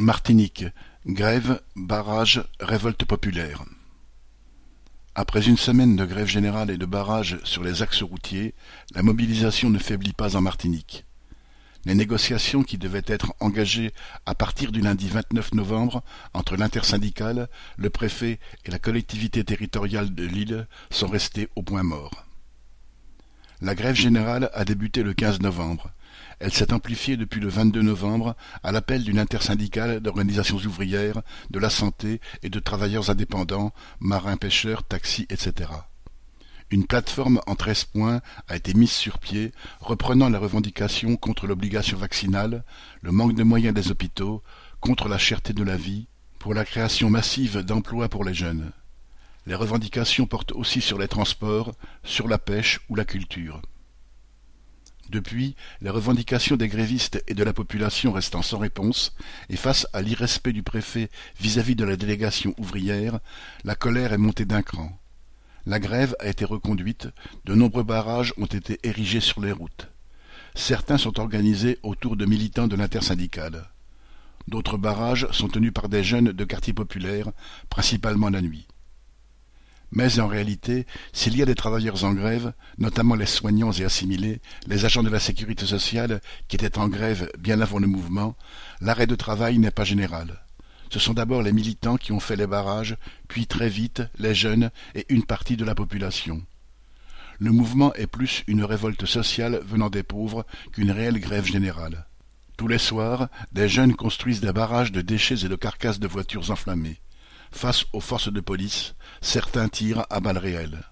Martinique: grève, barrage, révolte populaire. Après une semaine de grève générale et de barrage sur les axes routiers, la mobilisation ne faiblit pas en Martinique. Les négociations qui devaient être engagées à partir du lundi 29 novembre entre l'intersyndicale, le préfet et la collectivité territoriale de l'île sont restées au point mort. La grève générale a débuté le 15 novembre. Elle s'est amplifiée depuis le 22 novembre à l'appel d'une intersyndicale d'organisations ouvrières, de la santé et de travailleurs indépendants, marins pêcheurs, taxis, etc. Une plateforme en treize points a été mise sur pied, reprenant la revendication contre l'obligation vaccinale, le manque de moyens des hôpitaux, contre la cherté de la vie, pour la création massive d'emplois pour les jeunes. Les revendications portent aussi sur les transports, sur la pêche ou la culture. Depuis, les revendications des grévistes et de la population restant sans réponse, et face à l'irrespect du préfet vis-à-vis de la délégation ouvrière, la colère est montée d'un cran. La grève a été reconduite, de nombreux barrages ont été érigés sur les routes. Certains sont organisés autour de militants de l'intersyndicale. D'autres barrages sont tenus par des jeunes de quartiers populaires, principalement la nuit. Mais en réalité, s'il y a des travailleurs en grève, notamment les soignants et assimilés, les agents de la sécurité sociale qui étaient en grève bien avant le mouvement, l'arrêt de travail n'est pas général. Ce sont d'abord les militants qui ont fait les barrages, puis très vite les jeunes et une partie de la population. Le mouvement est plus une révolte sociale venant des pauvres qu'une réelle grève générale. Tous les soirs, des jeunes construisent des barrages de déchets et de carcasses de voitures enflammées. Face aux forces de police, certains tirent à balles réelles.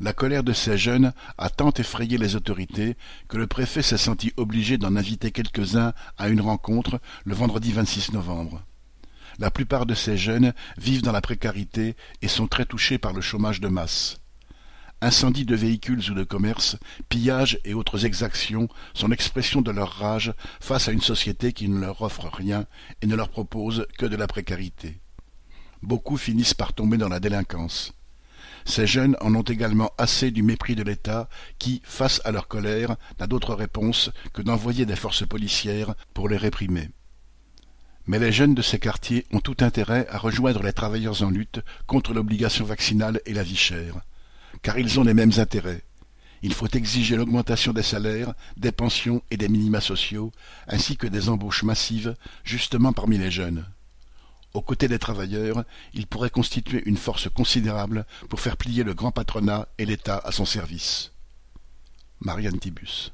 La colère de ces jeunes a tant effrayé les autorités que le préfet s'est senti obligé d'en inviter quelques-uns à une rencontre le vendredi 26 novembre. La plupart de ces jeunes vivent dans la précarité et sont très touchés par le chômage de masse. Incendies de véhicules ou de commerces, pillages et autres exactions sont l'expression de leur rage face à une société qui ne leur offre rien et ne leur propose que de la précarité beaucoup finissent par tomber dans la délinquance. Ces jeunes en ont également assez du mépris de l'État qui, face à leur colère, n'a d'autre réponse que d'envoyer des forces policières pour les réprimer. Mais les jeunes de ces quartiers ont tout intérêt à rejoindre les travailleurs en lutte contre l'obligation vaccinale et la vie chère, car ils ont les mêmes intérêts. Il faut exiger l'augmentation des salaires, des pensions et des minima sociaux, ainsi que des embauches massives, justement parmi les jeunes. Aux côtés des travailleurs, il pourrait constituer une force considérable pour faire plier le grand patronat et l'État à son service. Marianne Tibus